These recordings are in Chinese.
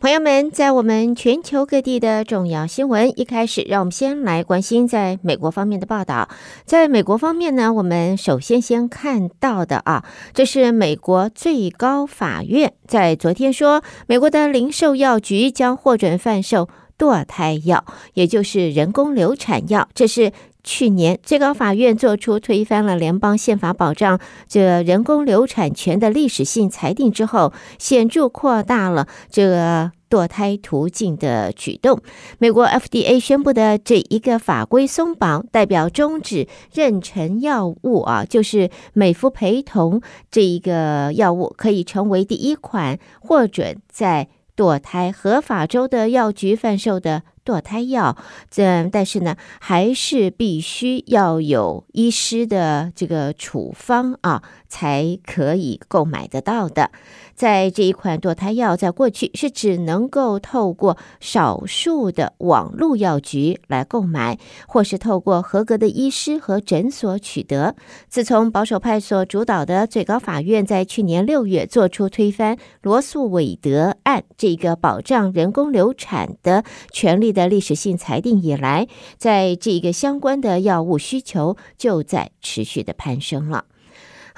朋友们，在我们全球各地的重要新闻，一开始，让我们先来关心在美国方面的报道。在美国方面呢，我们首先先看到的啊，这是美国最高法院在昨天说，美国的零售药局将获准贩售堕胎药，也就是人工流产药。这是去年最高法院作出推翻了联邦宪法保障这人工流产权的历史性裁定之后，显著扩大了这个。堕胎途径的举动，美国 FDA 宣布的这一个法规松绑，代表终止妊娠药物啊，就是美福培酮这一个药物可以成为第一款获准在堕胎合法州的药局贩售的堕胎药。这但是呢，还是必须要有医师的这个处方啊，才可以购买得到的。在这一款堕胎药，在过去是只能够透过少数的网络药局来购买，或是透过合格的医师和诊所取得。自从保守派所主导的最高法院在去年六月做出推翻罗诉韦德案这个保障人工流产的权利的历史性裁定以来，在这个相关的药物需求就在持续的攀升了。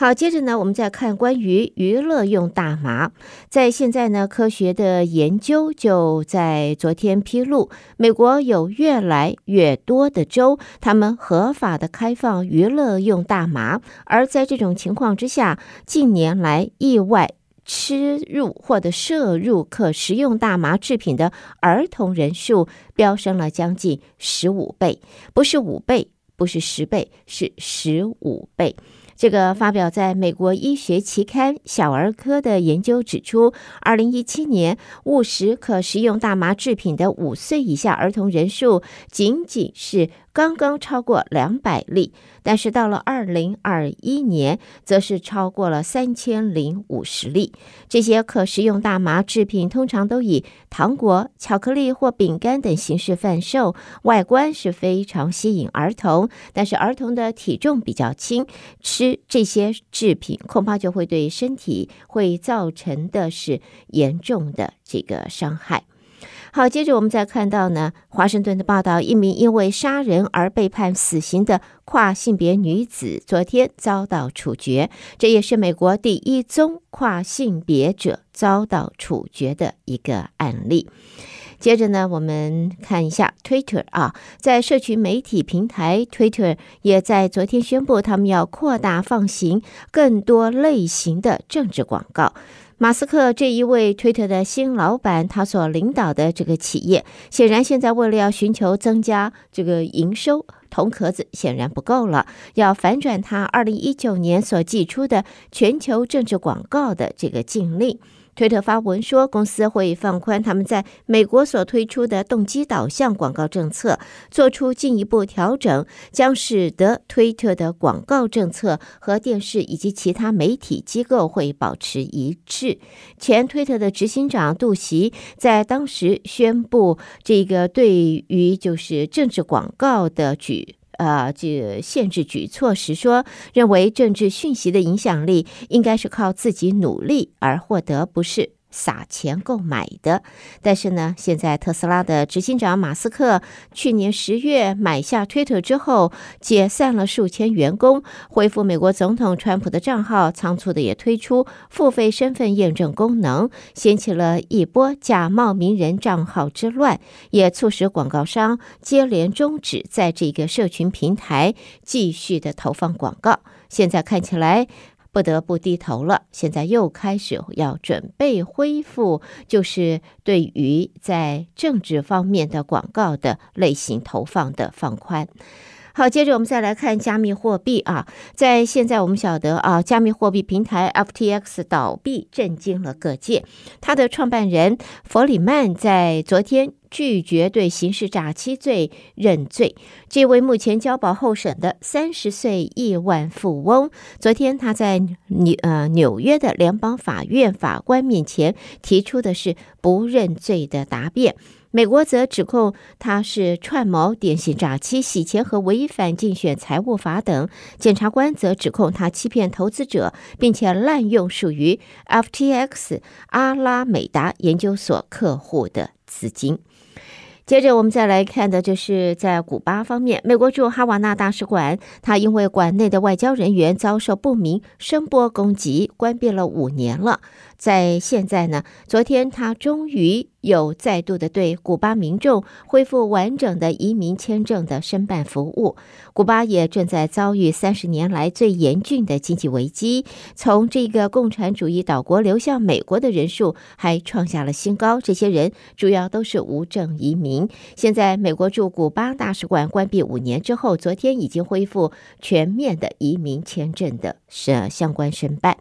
好，接着呢，我们再看关于娱乐用大麻。在现在呢，科学的研究就在昨天披露，美国有越来越多的州，他们合法的开放娱乐用大麻。而在这种情况之下，近年来意外吃入或者摄入可食用大麻制品的儿童人数飙升了将近十五倍，不是五倍，不是十倍，是十五倍。这个发表在美国医学期刊《小儿科》的研究指出，二零一七年误食可食用大麻制品的五岁以下儿童人数，仅仅是。刚刚超过两百例，但是到了二零二一年，则是超过了三千零五十例。这些可食用大麻制品通常都以糖果、巧克力或饼干等形式贩售，外观是非常吸引儿童，但是儿童的体重比较轻，吃这些制品恐怕就会对身体会造成的是严重的这个伤害。好，接着我们再看到呢，华盛顿的报道，一名因为杀人而被判死刑的跨性别女子，昨天遭到处决，这也是美国第一宗跨性别者遭到处决的一个案例。接着呢，我们看一下 Twitter 啊，在社群媒体平台 Twitter 也在昨天宣布，他们要扩大放行更多类型的政治广告。马斯克这一位推特的新老板，他所领导的这个企业，显然现在为了要寻求增加这个营收，铜壳子显然不够了，要反转他二零一九年所寄出的全球政治广告的这个禁令。推特发文说，公司会放宽他们在美国所推出的动机导向广告政策，做出进一步调整，将使得推特的广告政策和电视以及其他媒体机构会保持一致。前推特的执行长杜袭在当时宣布这个对于就是政治广告的举。呃，这限制举措时说，认为政治讯息的影响力应该是靠自己努力而获得，不是。撒钱购买的，但是呢，现在特斯拉的执行长马斯克去年十月买下推特之后，解散了数千员工，恢复美国总统川普的账号，仓促的也推出付费身份验证功能，掀起了一波假冒名人账号之乱，也促使广告商接连终止在这个社群平台继续的投放广告。现在看起来。不得不低头了。现在又开始要准备恢复，就是对于在政治方面的广告的类型投放的放宽。好，接着我们再来看加密货币啊，在现在我们晓得啊，加密货币平台 FTX 倒闭震惊了各界。它的创办人弗里曼在昨天拒绝对刑事诈欺罪认罪。这位目前交保候审的三十岁亿万富翁，昨天他在纽呃纽约的联邦法院法官面前提出的是不认罪的答辩。美国则指控他是串谋电信诈欺、洗钱和违反竞选财务法等。检察官则指控他欺骗投资者，并且滥用属于 FTX 阿拉美达研究所客户的资金。接着，我们再来看的就是在古巴方面，美国驻哈瓦那大使馆，他因为馆内的外交人员遭受不明声波攻击，关闭了五年了。在现在呢，昨天他终于有再度的对古巴民众恢复完整的移民签证的申办服务。古巴也正在遭遇三十年来最严峻的经济危机，从这个共产主义岛国流向美国的人数还创下了新高。这些人主要都是无证移民。现在，美国驻古巴大使馆关闭五年之后，昨天已经恢复全面的移民签证的是相关申办。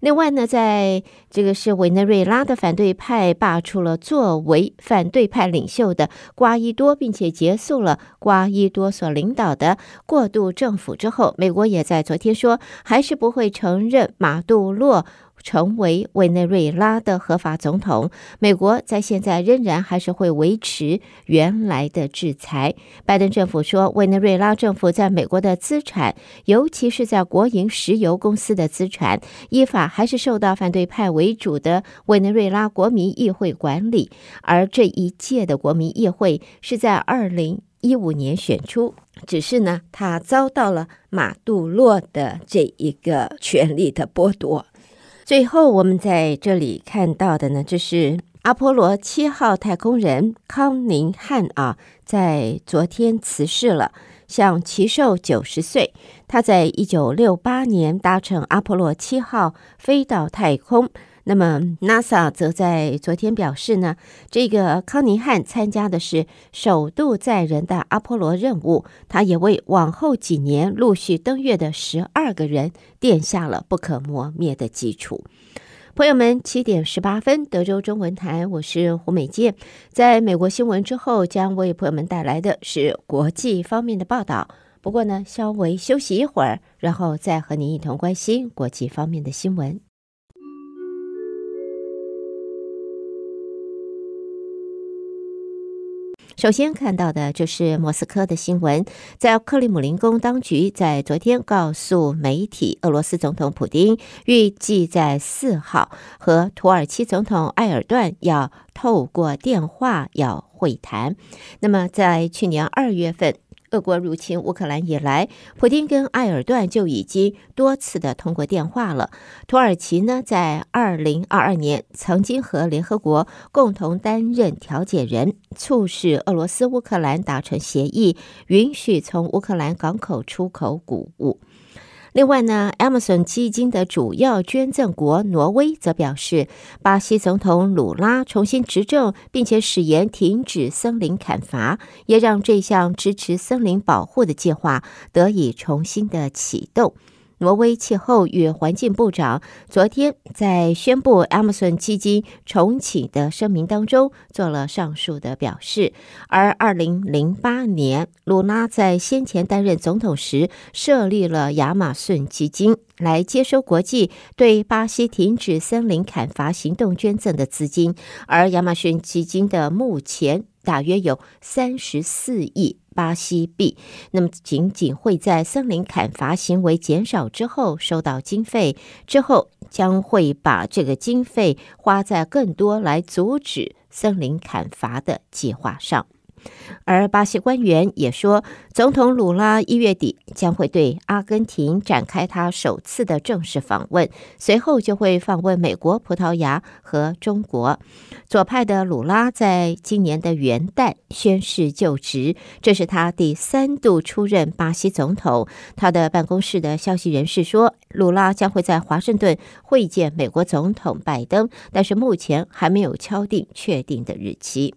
另外呢，在这个是委内瑞拉的反对派罢出了作为反对派领袖的瓜伊多，并且结束了瓜伊多所领导的过渡政府之后，美国也在昨天说，还是不会承认马杜洛。成为委内瑞拉的合法总统，美国在现在仍然还是会维持原来的制裁。拜登政府说，委内瑞拉政府在美国的资产，尤其是在国营石油公司的资产，依法还是受到反对派为主的委内瑞拉国民议会管理。而这一届的国民议会是在二零一五年选出，只是呢，他遭到了马杜洛的这一个权力的剥夺。最后，我们在这里看到的呢，这是阿波罗七号太空人康宁汉啊，在昨天辞世了，享耆寿九十岁。他在一九六八年搭乘阿波罗七号飞到太空。那么，NASA 则在昨天表示呢，这个康宁汉参加的是首度载人的阿波罗任务，他也为往后几年陆续登月的十二个人奠下了不可磨灭的基础。朋友们，七点十八分，德州中文台，我是胡美健，在美国新闻之后，将为朋友们带来的是国际方面的报道。不过呢，稍微休息一会儿，然后再和您一同关心国际方面的新闻。首先看到的就是莫斯科的新闻，在克里姆林宫当局在昨天告诉媒体，俄罗斯总统普京预计在四号和土耳其总统埃尔段要透过电话要会谈。那么，在去年二月份，俄国入侵乌克兰以来，普京跟埃尔段就已经多次的通过电话了。土耳其呢，在二零二二年曾经和联合国共同担任调解人，促使俄罗斯乌克兰达成协议，允许从乌克兰港口出口谷物。另外呢，Amazon 基金的主要捐赠国挪威则表示，巴西总统鲁拉重新执政，并且誓言停止森林砍伐，也让这项支持森林保护的计划得以重新的启动。挪威气候与环境部长昨天在宣布 Amazon 基金重启的声明当中做了上述的表示，而二零零八年，鲁拉在先前担任总统时设立了亚马逊基金，来接收国际对巴西停止森林砍伐行动捐赠的资金，而亚马逊基金的目前大约有三十四亿。巴西币，那么仅仅会在森林砍伐行为减少之后收到经费，之后将会把这个经费花在更多来阻止森林砍伐的计划上。而巴西官员也说，总统鲁拉一月底将会对阿根廷展开他首次的正式访问，随后就会访问美国、葡萄牙和中国。左派的鲁拉在今年的元旦宣誓就职，这是他第三度出任巴西总统。他的办公室的消息人士说，鲁拉将会在华盛顿会见美国总统拜登，但是目前还没有敲定确定的日期。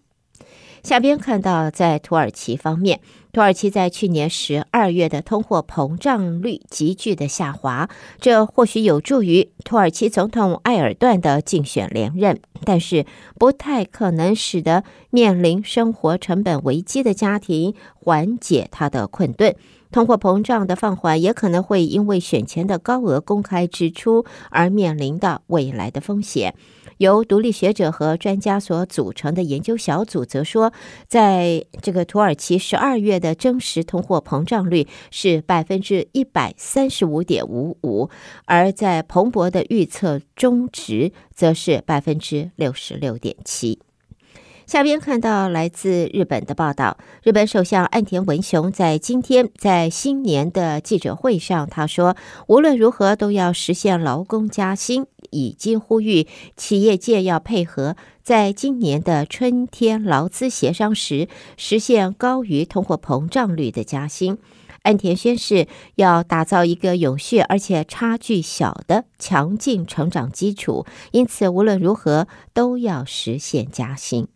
下边看到在土耳其方面。土耳其在去年十二月的通货膨胀率急剧的下滑，这或许有助于土耳其总统埃尔段的竞选连任，但是不太可能使得面临生活成本危机的家庭缓解他的困顿。通货膨胀的放缓也可能会因为选前的高额公开支出而面临到未来的风险。由独立学者和专家所组成的研究小组则说，在这个土耳其十二月的真实通货膨胀率是百分之一百三十五点五五，而在彭博的预测中值则是百分之六十六点七。下边看到来自日本的报道，日本首相岸田文雄在今天在新年的记者会上，他说，无论如何都要实现劳工加薪，已经呼吁企业界要配合，在今年的春天劳资协商时，实现高于通货膨胀率的加薪。岸田宣誓要打造一个永续而且差距小的强劲成长基础，因此无论如何都要实现加薪。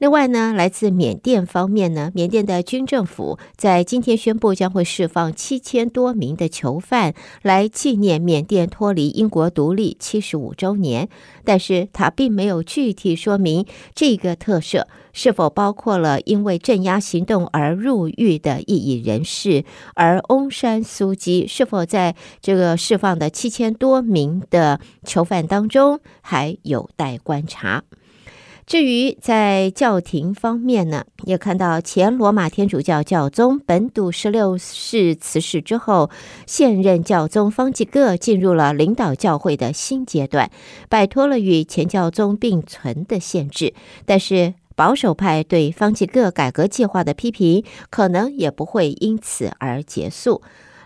另外呢，来自缅甸方面呢，缅甸的军政府在今天宣布将会释放七千多名的囚犯，来纪念缅甸脱离英国独立七十五周年。但是，他并没有具体说明这个特赦是否包括了因为镇压行动而入狱的异议人士，而翁山苏姬是否在这个释放的七千多名的囚犯当中，还有待观察。至于在教廷方面呢，也看到前罗马天主教教宗本笃十六世辞世之后，现任教宗方济各进入了领导教会的新阶段，摆脱了与前教宗并存的限制。但是保守派对方济各改革计划的批评，可能也不会因此而结束。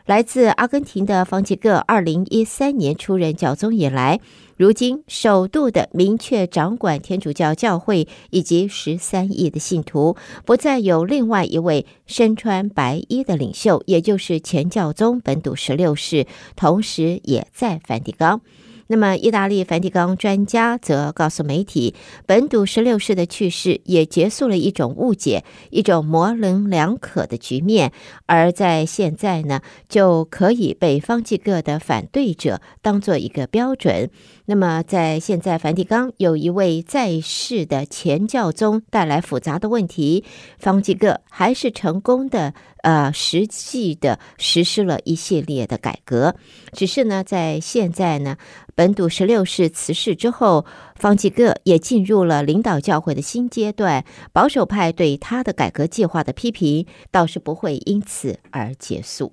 来自阿根廷的方济各，二零一三年出任教宗以来，如今首度的明确掌管天主教教会以及十三亿的信徒，不再有另外一位身穿白衣的领袖，也就是前教宗本笃十六世，同时也在梵蒂冈。那么，意大利梵蒂冈专家则告诉媒体，本笃十六世的去世也结束了一种误解、一种模棱两可的局面，而在现在呢，就可以被方济各的反对者当做一个标准。那么，在现在梵蒂冈有一位在世的前教宗带来复杂的问题，方济各还是成功的。呃，实际的实施了一系列的改革，只是呢，在现在呢，本笃十六世辞世之后，方济各也进入了领导教会的新阶段，保守派对他的改革计划的批评倒是不会因此而结束。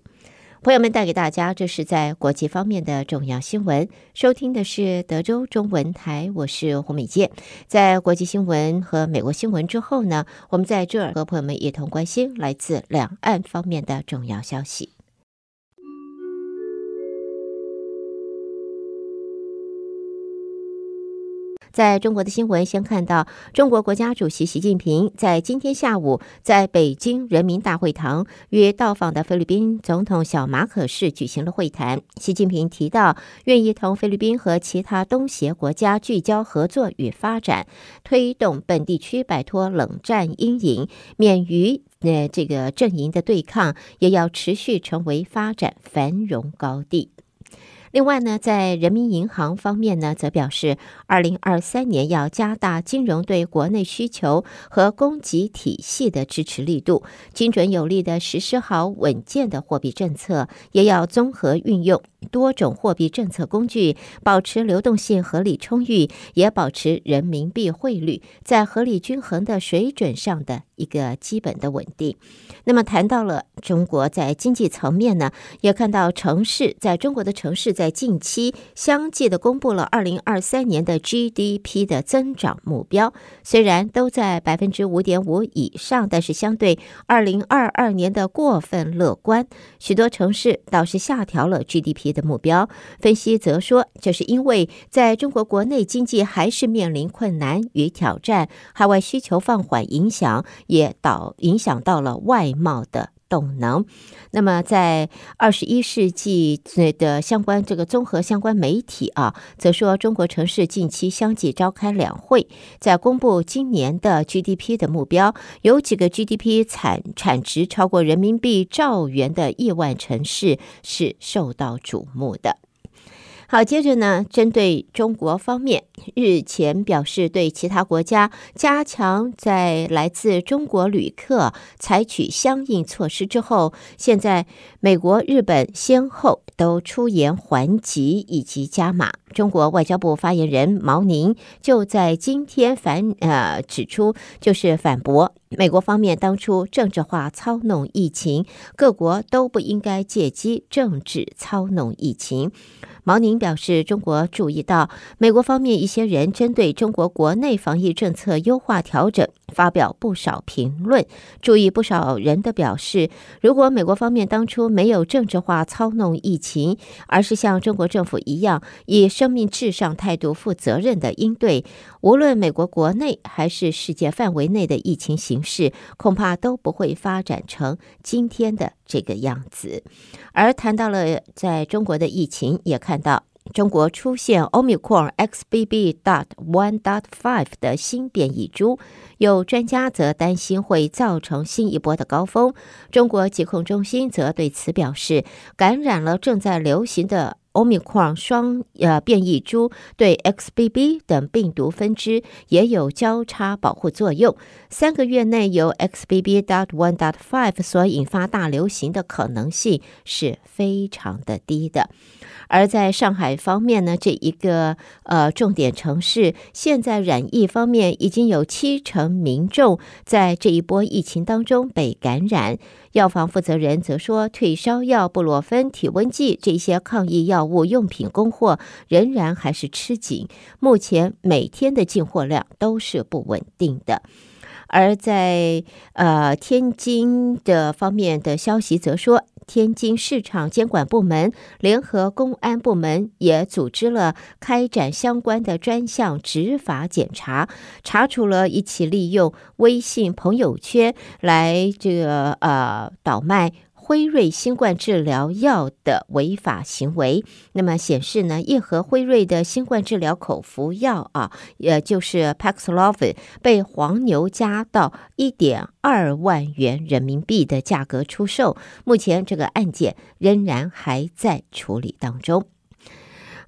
朋友们带给大家，这是在国际方面的重要新闻。收听的是德州中文台，我是胡美健。在国际新闻和美国新闻之后呢，我们在这儿和朋友们一同关心来自两岸方面的重要消息。在中国的新闻，先看到中国国家主席习近平在今天下午在北京人民大会堂与到访的菲律宾总统小马可仕举行了会谈。习近平提到，愿意同菲律宾和其他东协国家聚焦合作与发展，推动本地区摆脱冷战阴影，免于呃这个阵营的对抗，也要持续成为发展繁荣高地。另外呢，在人民银行方面呢，则表示，二零二三年要加大金融对国内需求和供给体系的支持力度，精准有力地实施好稳健的货币政策，也要综合运用多种货币政策工具，保持流动性合理充裕，也保持人民币汇率在合理均衡的水准上的一个基本的稳定。那么谈到了中国在经济层面呢，也看到城市在中国的城市在近期相继的公布了二零二三年的 GDP 的增长目标，虽然都在百分之五点五以上，但是相对二零二二年的过分乐观，许多城市倒是下调了 GDP 的目标。分析则说，这是因为在中国国内经济还是面临困难与挑战，海外需求放缓影响也导影响到了外贸的动能。那么，在二十一世纪的相关这个综合相关媒体啊，则说中国城市近期相继召开两会，在公布今年的 GDP 的目标，有几个 GDP 产产值超过人民币兆元的亿万城市是受到瞩目的。好，接着呢，针对中国方面，日前表示对其他国家加强在来自中国旅客采取相应措施之后，现在美国、日本先后都出言还击以及加码。中国外交部发言人毛宁就在今天反呃指出，就是反驳美国方面当初政治化操弄疫情，各国都不应该借机政治操弄疫情。毛宁表示，中国注意到美国方面一些人针对中国国内防疫政策优化调整发表不少评论。注意不少人的表示，如果美国方面当初没有政治化操弄疫情，而是像中国政府一样以生命至上态度负责任的应对，无论美国国内还是世界范围内的疫情形势，恐怕都不会发展成今天的这个样子。而谈到了在中国的疫情，也看看到中国出现 Omicron XBB.1.5 的新变异株，有专家则担心会造成新一波的高峰。中国疾控中心则对此表示，感染了正在流行的。欧米克双呃变异株对 XBB 等病毒分支也有交叉保护作用，三个月内由 XBB 点 one 点 five 所引发大流行的可能性是非常的低的。而在上海方面呢，这一个呃重点城市，现在染疫方面已经有七成民众在这一波疫情当中被感染。药房负责人则说，退烧药、布洛芬、体温计这些抗疫药物用品供货仍然还是吃紧，目前每天的进货量都是不稳定的。而在呃天津的方面的消息则说，天津市场监管部门联合公安部门也组织了开展相关的专项执法检查，查处了一起利用微信朋友圈来这个呃倒卖。辉瑞新冠治疗药的违法行为，那么显示呢，叶和辉瑞的新冠治疗口服药啊，也就是 Paxlovid，被黄牛加到一点二万元人民币的价格出售。目前这个案件仍然还在处理当中。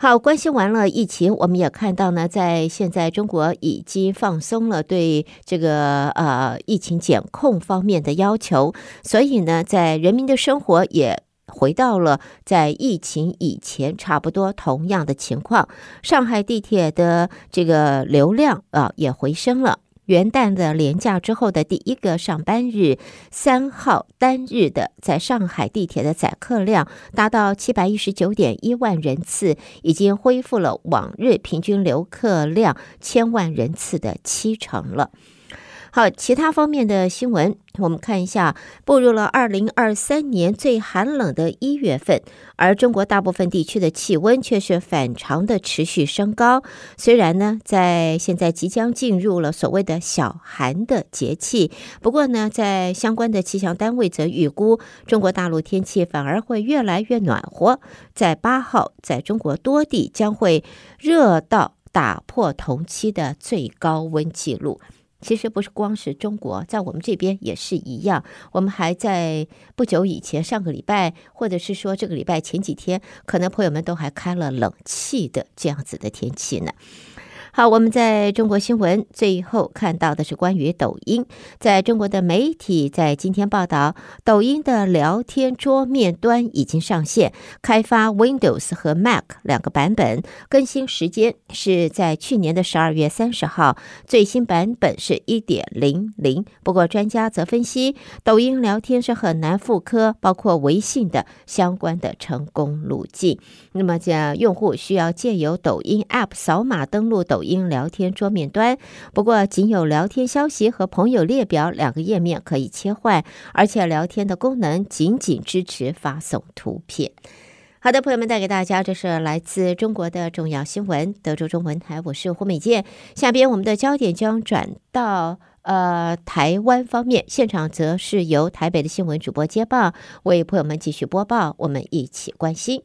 好，关心完了疫情，我们也看到呢，在现在中国已经放松了对这个呃疫情检控方面的要求，所以呢，在人民的生活也回到了在疫情以前差不多同样的情况。上海地铁的这个流量啊也回升了。元旦的连假之后的第一个上班日，三号单日的在上海地铁的载客量达到七百一十九点一万人次，已经恢复了往日平均留客量千万人次的七成了。好，其他方面的新闻，我们看一下，步入了二零二三年最寒冷的一月份，而中国大部分地区的气温却是反常的持续升高。虽然呢，在现在即将进入了所谓的小寒的节气，不过呢，在相关的气象单位则预估，中国大陆天气反而会越来越暖和。在八号，在中国多地将会热到打破同期的最高温记录。其实不是光是中国，在我们这边也是一样。我们还在不久以前，上个礼拜，或者是说这个礼拜前几天，可能朋友们都还开了冷气的这样子的天气呢。好，我们在中国新闻最后看到的是关于抖音。在中国的媒体在今天报道，抖音的聊天桌面端已经上线，开发 Windows 和 Mac 两个版本，更新时间是在去年的十二月三十号，最新版本是一点零零。不过，专家则分析，抖音聊天是很难复刻包括微信的相关的成功路径。那么，这用户需要借由抖音 App 扫码登录抖音聊天桌面端，不过仅有聊天消息和朋友列表两个页面可以切换，而且聊天的功能仅仅支持发送图片。好的，朋友们，带给大家这是来自中国的重要新闻，德州中文台，我是胡美健。下边我们的焦点将转到。呃，台湾方面现场则是由台北的新闻主播接报，为朋友们继续播报，我们一起关心。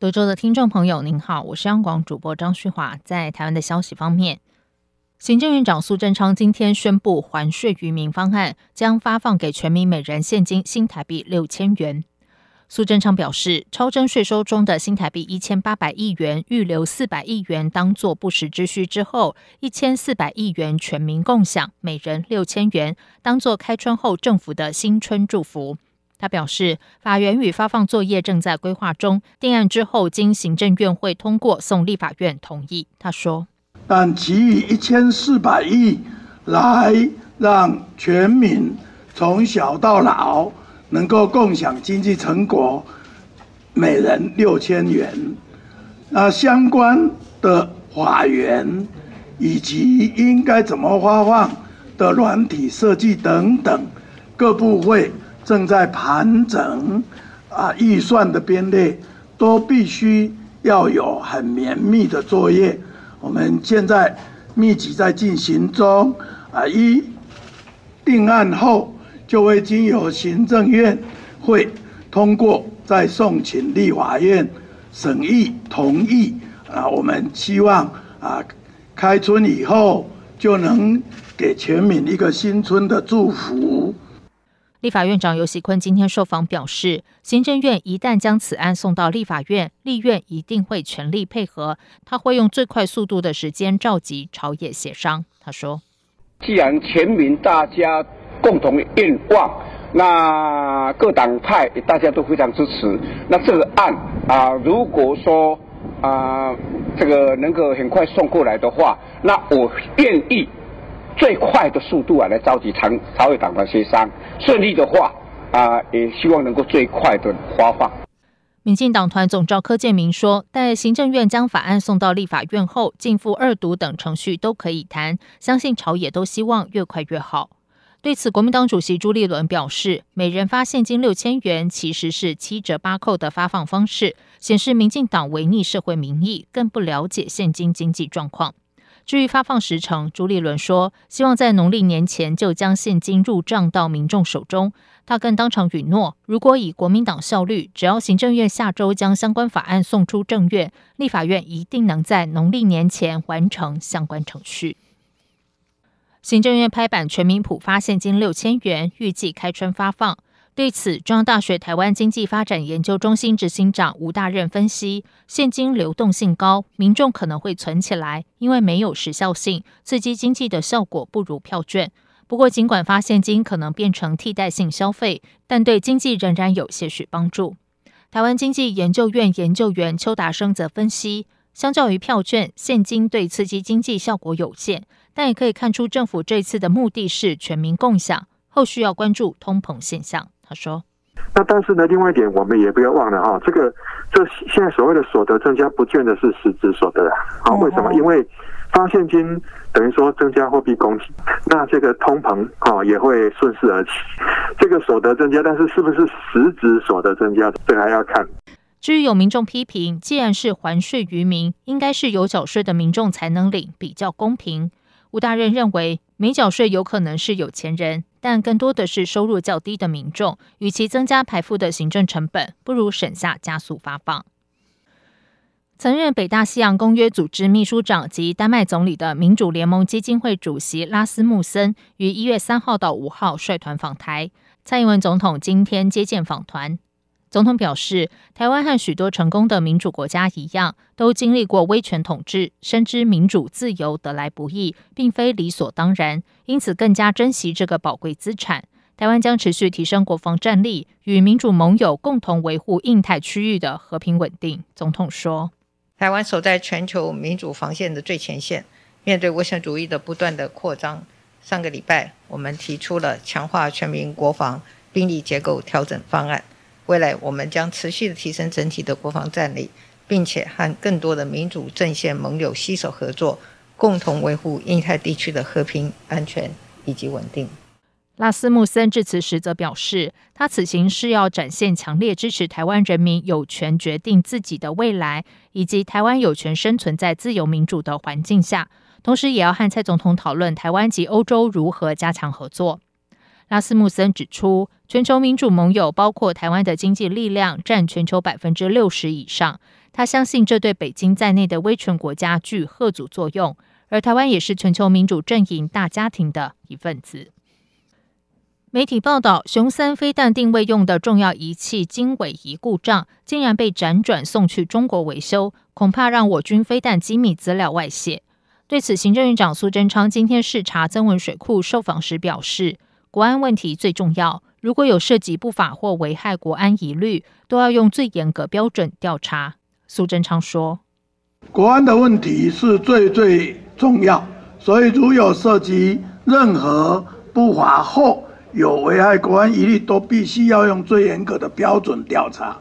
德州的听众朋友，您好，我是央广主播张旭华。在台湾的消息方面，行政院长苏贞昌今天宣布还税于民方案，将发放给全民每人现金新台币六千元。苏贞昌表示，超征税收中的新台币一千八百亿元，预留四百亿元当做不时之需之后，一千四百亿元全民共享，每人六千元，当做开春后政府的新春祝福。他表示，法源与发放作业正在规划中，定案之后经行政院会通过，送立法院同意。他说，但其余一千四百亿来让全民从小到老。能够共享经济成果，每人六千元。那相关的法源以及应该怎么发放的软体设计等等，各部会正在盘整。啊，预算的编列都必须要有很绵密的作业。我们现在密集在进行中。啊，一定案后。就会经由行政院会通过，再送请立法院审议同意。啊，我们希望啊，开春以后就能给全民一个新春的祝福。立法院长游锡坤今天受访表示，行政院一旦将此案送到立法院，立院一定会全力配合，他会用最快速度的时间召集朝野协商。他说：“既然全民大家。”共同愿望，那各党派大家都非常支持。那这个案啊，如果说啊，这个能够很快送过来的话，那我愿意最快的速度啊来召集朝朝野党团协商。顺利的话啊，也希望能够最快的发放。民进党团总召柯建铭说，待行政院将法案送到立法院后，进赴二读等程序都可以谈，相信朝野都希望越快越好。对此，国民党主席朱立伦表示，每人发现金六千元其实是七折八扣的发放方式，显示民进党违逆社会民意，更不了解现今经济状况。至于发放时程，朱立伦说，希望在农历年前就将现金入账到民众手中。他更当场允诺，如果以国民党效率，只要行政院下周将相关法案送出政院，立法院一定能在农历年前完成相关程序。行政院拍板，全民普发现金六千元，预计开春发放。对此，中央大学台湾经济发展研究中心执行长吴大任分析，现金流动性高，民众可能会存起来，因为没有时效性，刺激经济的效果不如票券。不过，尽管发现金可能变成替代性消费，但对经济仍然有些许帮助。台湾经济研究院研究员邱达生则分析，相较于票券，现金对刺激经济效果有限。但也可以看出，政府这次的目的是全民共享，后续要关注通膨现象。他说：“那但是呢，另外一点，我们也不要忘了哈，这个这现在所谓的所得增加，不见得是实质所得啊。为什么？因为发现金等于说增加货币供给，那这个通膨啊也会顺势而起。这个所得增加，但是是不是实质所得增加，这个还要看。”至于有民众批评，既然是还税于民，应该是有缴税的民众才能领，比较公平。吴大任认为，没缴税有可能是有钱人，但更多的是收入较低的民众。与其增加排富的行政成本，不如省下加速发放。曾任北大西洋公约组织秘书长及丹麦总理的民主联盟基金会主席拉斯穆森，于一月三号到五号率团访台。蔡英文总统今天接见访团。总统表示，台湾和许多成功的民主国家一样，都经历过威权统治，深知民主自由得来不易，并非理所当然，因此更加珍惜这个宝贵资产。台湾将持续提升国防战力，与民主盟友共同维护印太区域的和平稳定。总统说：“台湾守在全球民主防线的最前线，面对威权主义的不断的扩张。上个礼拜，我们提出了强化全民国防兵力结构调整方案。”未来我们将持续的提升整体的国防战力，并且和更多的民主阵线盟友携手合作，共同维护印太地区的和平、安全以及稳定。拉斯穆森致辞时则表示，他此行是要展现强烈支持台湾人民有权决定自己的未来，以及台湾有权生存在自由民主的环境下，同时也要和蔡总统讨论台湾及欧洲如何加强合作。拉斯穆森指出，全球民主盟友包括台湾的经济力量占全球百分之六十以上，他相信这对北京在内的威权国家具贺阻作用，而台湾也是全球民主阵营大家庭的一份子。媒体报道，雄三飞弹定位用的重要仪器经纬仪故障，竟然被辗转送去中国维修，恐怕让我军飞弹机密资料外泄。对此，行政院长苏贞昌今天视察增文水库受访时表示，国安问题最重要，如果有涉及不法或危害国安疑虑，都要用最严格标准调查。苏贞昌说，国安的问题是最最重要，所以如有涉及任何不法后，有危害国安疑虑，都必须要用最严格的标准调查。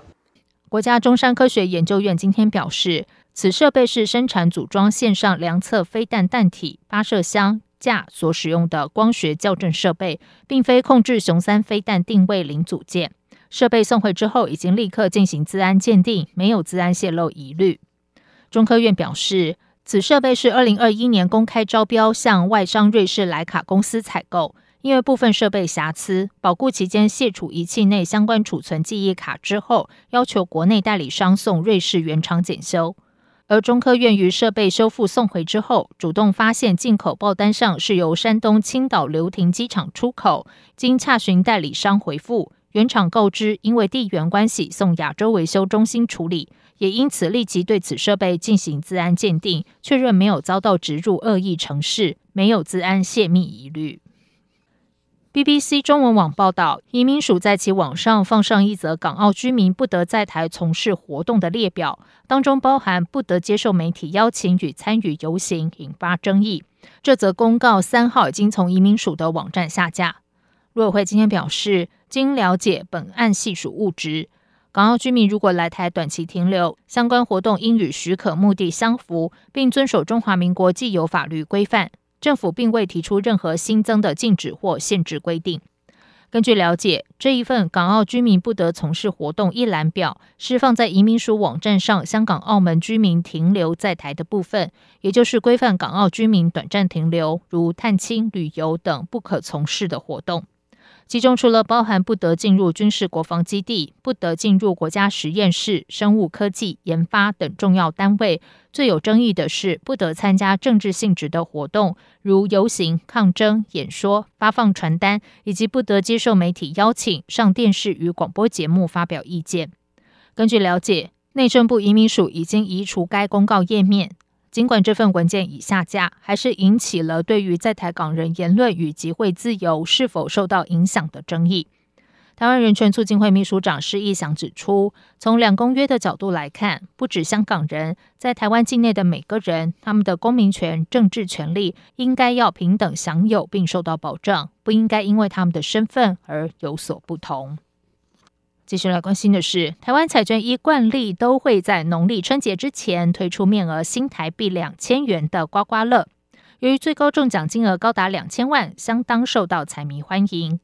国家中山科学研究院今天表示，此设备是生产组装线上量测飞弹弹体、发射箱架所使用的光学校正设备，并非控制雄三飞弹定位零组件。设备送回之后，已经立刻进行资安鉴定，没有资安泄漏疑虑。中科院表示，此设备是二零二一年公开招标向外商瑞士莱卡公司采购。因为部分设备瑕疵，保固期间卸除仪器内相关储存记忆卡之后，要求国内代理商送瑞士原厂检修。而中科院于设备修复送回之后，主动发现进口报单上是由山东青岛流亭机场出口，经洽询代理商回复，原厂告知因为地缘关系送亚洲维修中心处理，也因此立即对此设备进行自安鉴定，确认没有遭到植入恶意程式，没有自安泄密疑虑。BBC 中文网报道，移民署在其网上放上一则港澳居民不得在台从事活动的列表，当中包含不得接受媒体邀请与参与游行，引发争议。这则公告三号已经从移民署的网站下架。陆委会今天表示，经了解，本案系属误植。港澳居民如果来台短期停留，相关活动应与许可目的相符，并遵守中华民国既有法律规范。政府并未提出任何新增的禁止或限制规定。根据了解，这一份港澳居民不得从事活动一览表是放在移民署网站上，香港、澳门居民停留在台的部分，也就是规范港澳居民短暂停留，如探亲、旅游等不可从事的活动。其中除了包含不得进入军事国防基地、不得进入国家实验室、生物科技研发等重要单位，最有争议的是不得参加政治性质的活动，如游行、抗争、演说、发放传单，以及不得接受媒体邀请上电视与广播节目发表意见。根据了解，内政部移民署已经移除该公告页面。尽管这份文件已下架，还是引起了对于在台港人言论与集会自由是否受到影响的争议。台湾人权促进会秘书长施逸祥指出，从两公约的角度来看，不止香港人，在台湾境内的每个人，他们的公民权、政治权利应该要平等享有并受到保障，不应该因为他们的身份而有所不同。继续来关心的是，台湾彩券依惯例都会在农历春节之前推出面额新台币两千元的刮刮乐。由于最高中奖金额高达两千万，相当受到彩迷欢迎。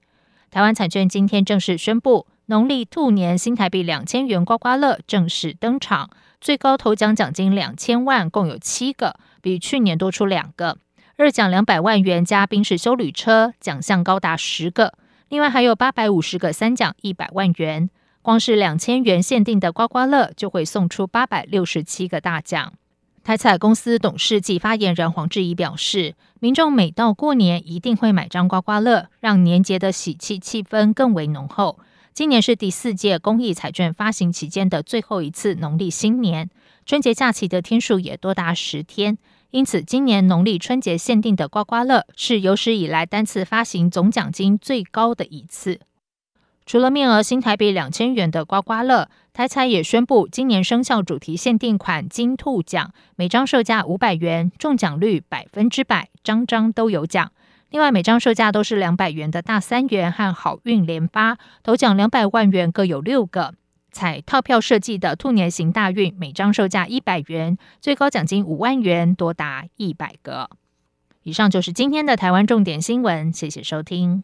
台湾彩券今天正式宣布，农历兔年新台币两千元刮刮乐正式登场，最高头奖奖金两千万，共有七个，比去年多出两个。二奖两百万元加宾士休旅车，奖项高达十个。另外还有八百五十个三奖一百万元，光是两千元限定的刮刮乐就会送出八百六十七个大奖。台彩公司董事及发言人黄志怡表示，民众每到过年一定会买张刮刮乐，让年节的喜气气氛更为浓厚。今年是第四届公益彩券发行期间的最后一次农历新年，春节假期的天数也多达十天。因此，今年农历春节限定的刮刮乐是有史以来单次发行总奖金最高的一次。除了面额新台币两千元的刮刮乐，台彩也宣布今年生肖主题限定款金兔奖，每张售价五百元，中奖率百分之百，张张都有奖。另外，每张售价都是两百元的大三元和好运连发，头奖两百万元各有六个。彩套票设计的兔年行大运，每张售价一百元，最高奖金五万元，多达一百个。以上就是今天的台湾重点新闻，谢谢收听。